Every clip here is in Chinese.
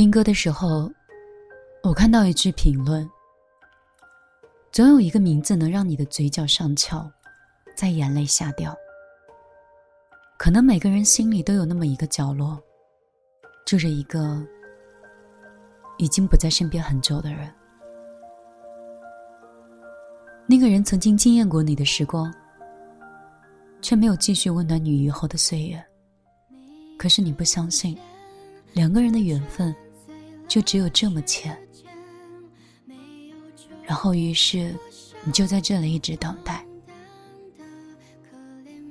听歌的时候，我看到一句评论：“总有一个名字能让你的嘴角上翘，在眼泪下掉。”可能每个人心里都有那么一个角落，住着一个已经不在身边很久的人。那个人曾经惊艳过你的时光，却没有继续温暖你以后的岁月。可是你不相信，两个人的缘分就只有这么浅。然后，于是你就在这里一直等待。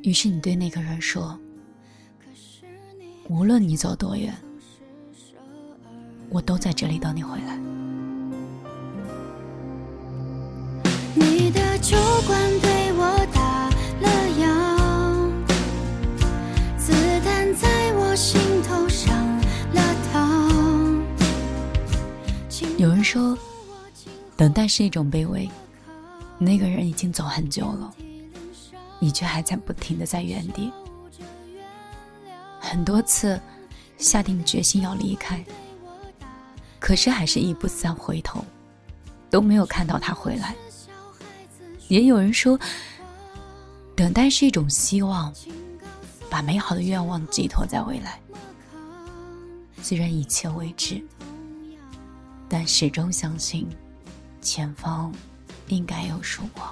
于是你对那个人说：“无论你走多远，我都在这里等你回来。”有人说，等待是一种卑微。那个人已经走很久了。你却还在不停的在原地，很多次下定决心要离开，可是还是一步三回头，都没有看到他回来。也有人说，等待是一种希望，把美好的愿望寄托在未来。虽然一切未知，但始终相信，前方应该有曙光。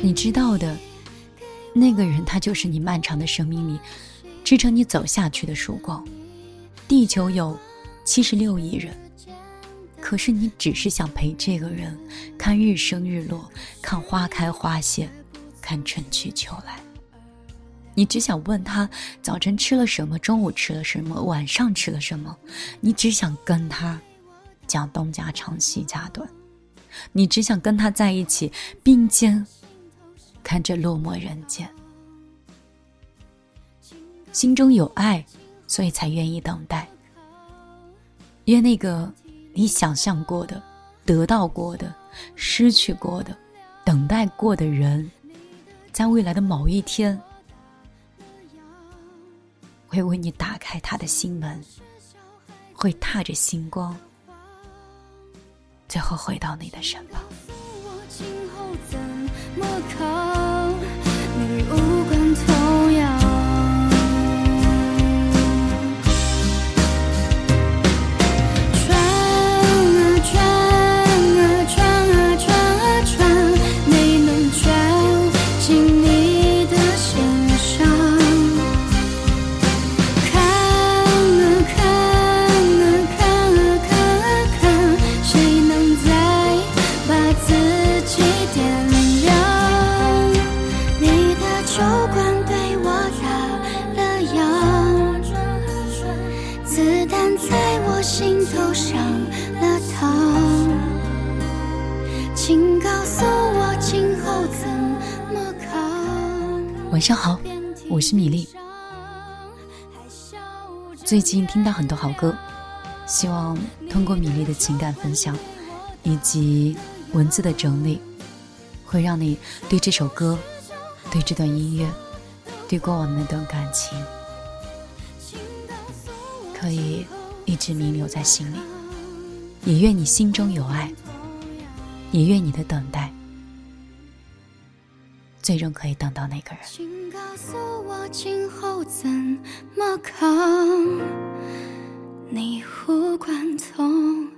你知道的，那个人他就是你漫长的生命里支撑你走下去的曙光。地球有七十六亿人，可是你只是想陪这个人看日升日落，看花开花谢，看春去秋来。你只想问他早晨吃了什么，中午吃了什么，晚上吃了什么。你只想跟他讲东家长西家短，你只想跟他在一起并肩。看着落寞人间，心中有爱，所以才愿意等待。愿那个你想象过的、得到过的、失去过的、等待过的人，在未来的某一天，会为你打开他的心门，会踏着星光，最后回到你的身旁。心头上了糖，请告诉我今后怎么扛晚上好，我是米粒。最近听到很多好歌，希望通过米粒的情感分享以及文字的整理，会让你对这首歌、对这段音乐、对过往那段感情，可以一直弥留在心里。也愿你心中有爱。也愿你的等待，最终可以等到那个人。请告诉我，今后怎么扛？你无关痛。